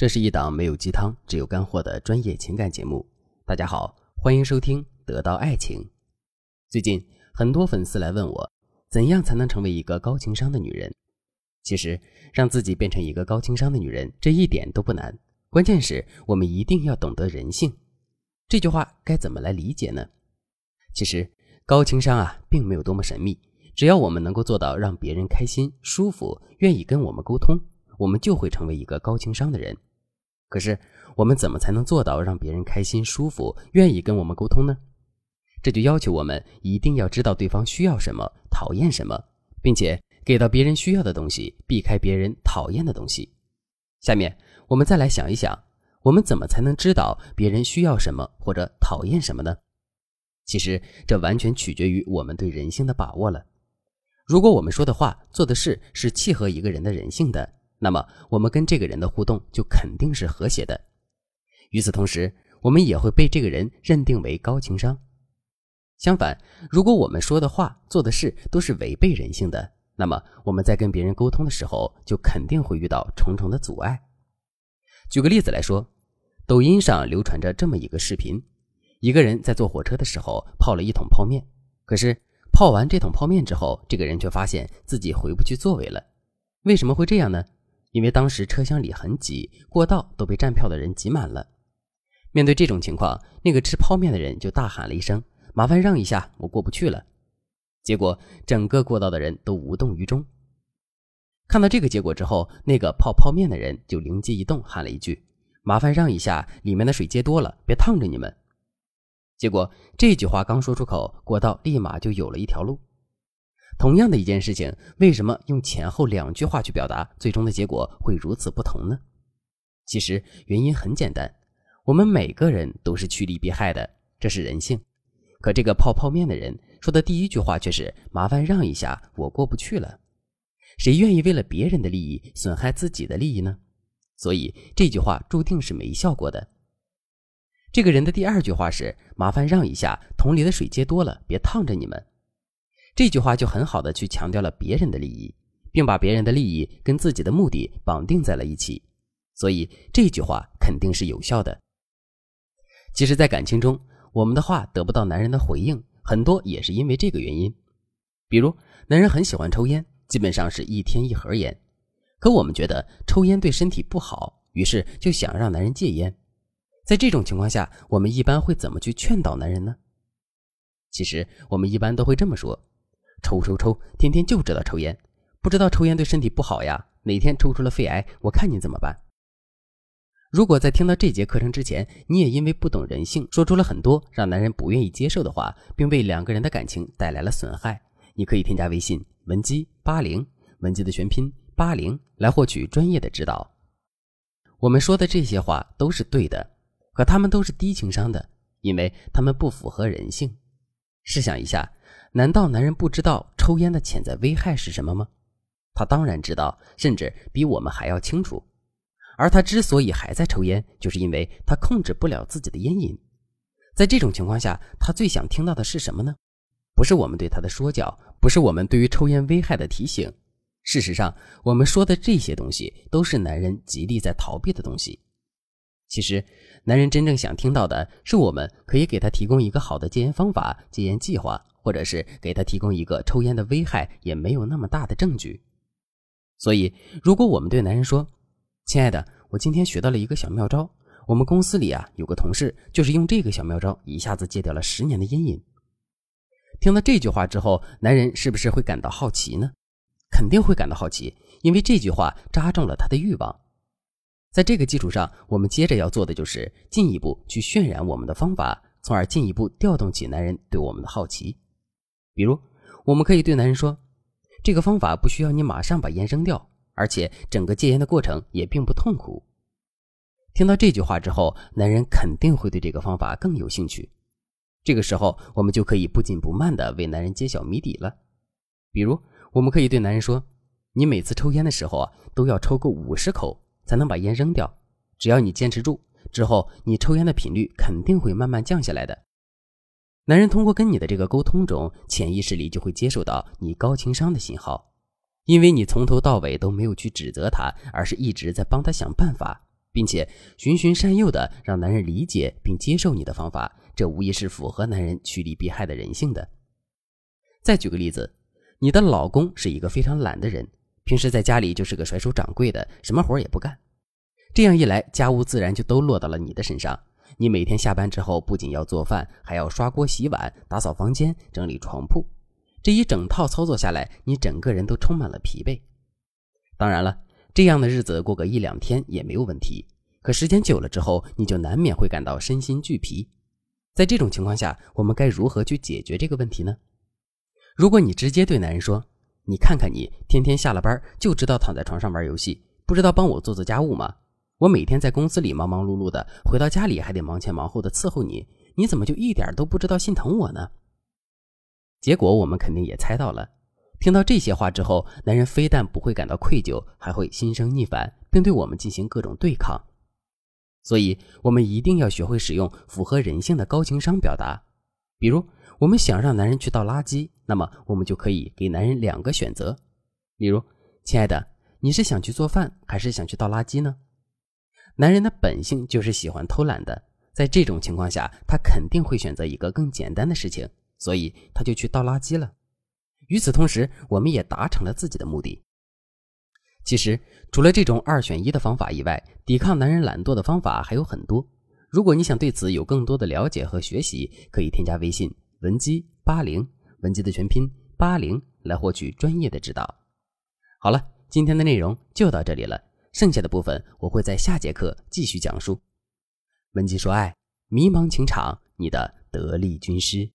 这是一档没有鸡汤、只有干货的专业情感节目。大家好，欢迎收听《得到爱情》。最近很多粉丝来问我，怎样才能成为一个高情商的女人？其实，让自己变成一个高情商的女人，这一点都不难。关键是我们一定要懂得人性。这句话该怎么来理解呢？其实，高情商啊，并没有多么神秘。只要我们能够做到让别人开心、舒服、愿意跟我们沟通，我们就会成为一个高情商的人。可是，我们怎么才能做到让别人开心、舒服、愿意跟我们沟通呢？这就要求我们一定要知道对方需要什么、讨厌什么，并且给到别人需要的东西，避开别人讨厌的东西。下面我们再来想一想，我们怎么才能知道别人需要什么或者讨厌什么呢？其实，这完全取决于我们对人性的把握了。如果我们说的话、做的事是契合一个人的人性的，那么，我们跟这个人的互动就肯定是和谐的。与此同时，我们也会被这个人认定为高情商。相反，如果我们说的话、做的事都是违背人性的，那么我们在跟别人沟通的时候，就肯定会遇到重重的阻碍。举个例子来说，抖音上流传着这么一个视频：一个人在坐火车的时候泡了一桶泡面，可是泡完这桶泡面之后，这个人却发现自己回不去座位了。为什么会这样呢？因为当时车厢里很挤，过道都被站票的人挤满了。面对这种情况，那个吃泡面的人就大喊了一声：“麻烦让一下，我过不去了。”结果整个过道的人都无动于衷。看到这个结果之后，那个泡泡面的人就灵机一动，喊了一句：“麻烦让一下，里面的水接多了，别烫着你们。”结果这句话刚说出口，过道立马就有了一条路。同样的一件事情，为什么用前后两句话去表达，最终的结果会如此不同呢？其实原因很简单，我们每个人都是趋利避害的，这是人性。可这个泡泡面的人说的第一句话却是“麻烦让一下，我过不去了”。谁愿意为了别人的利益损害自己的利益呢？所以这句话注定是没效果的。这个人的第二句话是“麻烦让一下，桶里的水接多了，别烫着你们”。这句话就很好的去强调了别人的利益，并把别人的利益跟自己的目的绑定在了一起，所以这句话肯定是有效的。其实，在感情中，我们的话得不到男人的回应，很多也是因为这个原因。比如，男人很喜欢抽烟，基本上是一天一盒烟，可我们觉得抽烟对身体不好，于是就想让男人戒烟。在这种情况下，我们一般会怎么去劝导男人呢？其实，我们一般都会这么说。抽抽抽，天天就知道抽烟，不知道抽烟对身体不好呀？哪天抽出了肺癌，我看你怎么办？如果在听到这节课程之前，你也因为不懂人性，说出了很多让男人不愿意接受的话，并为两个人的感情带来了损害，你可以添加微信文姬八零，文姬的全拼八零，来获取专业的指导。我们说的这些话都是对的，可他们都是低情商的，因为他们不符合人性。试想一下。难道男人不知道抽烟的潜在危害是什么吗？他当然知道，甚至比我们还要清楚。而他之所以还在抽烟，就是因为他控制不了自己的烟瘾。在这种情况下，他最想听到的是什么呢？不是我们对他的说教，不是我们对于抽烟危害的提醒。事实上，我们说的这些东西，都是男人极力在逃避的东西。其实，男人真正想听到的是，我们可以给他提供一个好的戒烟方法、戒烟计划。或者是给他提供一个抽烟的危害也没有那么大的证据，所以如果我们对男人说：“亲爱的，我今天学到了一个小妙招，我们公司里啊有个同事就是用这个小妙招一下子戒掉了十年的烟瘾。”听到这句话之后，男人是不是会感到好奇呢？肯定会感到好奇，因为这句话扎中了他的欲望。在这个基础上，我们接着要做的就是进一步去渲染我们的方法，从而进一步调动起男人对我们的好奇。比如，我们可以对男人说：“这个方法不需要你马上把烟扔掉，而且整个戒烟的过程也并不痛苦。”听到这句话之后，男人肯定会对这个方法更有兴趣。这个时候，我们就可以不紧不慢地为男人揭晓谜底了。比如，我们可以对男人说：“你每次抽烟的时候啊，都要抽够五十口才能把烟扔掉。只要你坚持住，之后你抽烟的频率肯定会慢慢降下来的。”男人通过跟你的这个沟通中，潜意识里就会接受到你高情商的信号，因为你从头到尾都没有去指责他，而是一直在帮他想办法，并且循循善诱的让男人理解并接受你的方法，这无疑是符合男人趋利避害的人性的。再举个例子，你的老公是一个非常懒的人，平时在家里就是个甩手掌柜的，什么活也不干。这样一来，家务自然就都落到了你的身上。你每天下班之后，不仅要做饭，还要刷锅、洗碗、打扫房间、整理床铺。这一整套操作下来，你整个人都充满了疲惫。当然了，这样的日子过个一两天也没有问题。可时间久了之后，你就难免会感到身心俱疲。在这种情况下，我们该如何去解决这个问题呢？如果你直接对男人说：“你看看你，天天下了班就知道躺在床上玩游戏，不知道帮我做做家务吗？我每天在公司里忙忙碌碌的，回到家里还得忙前忙后的伺候你，你怎么就一点都不知道心疼我呢？”结果我们肯定也猜到了。听到这些话之后，男人非但不会感到愧疚，还会心生逆反，并对我们进行各种对抗。所以，我们一定要学会使用符合人性的高情商表达，比如。我们想让男人去倒垃圾，那么我们就可以给男人两个选择，例如，亲爱的，你是想去做饭还是想去倒垃圾呢？男人的本性就是喜欢偷懒的，在这种情况下，他肯定会选择一个更简单的事情，所以他就去倒垃圾了。与此同时，我们也达成了自己的目的。其实，除了这种二选一的方法以外，抵抗男人懒惰的方法还有很多。如果你想对此有更多的了解和学习，可以添加微信。文姬八零，文姬的全拼八零，来获取专业的指导。好了，今天的内容就到这里了，剩下的部分我会在下节课继续讲述。文姬说爱，迷茫情场，你的得力军师。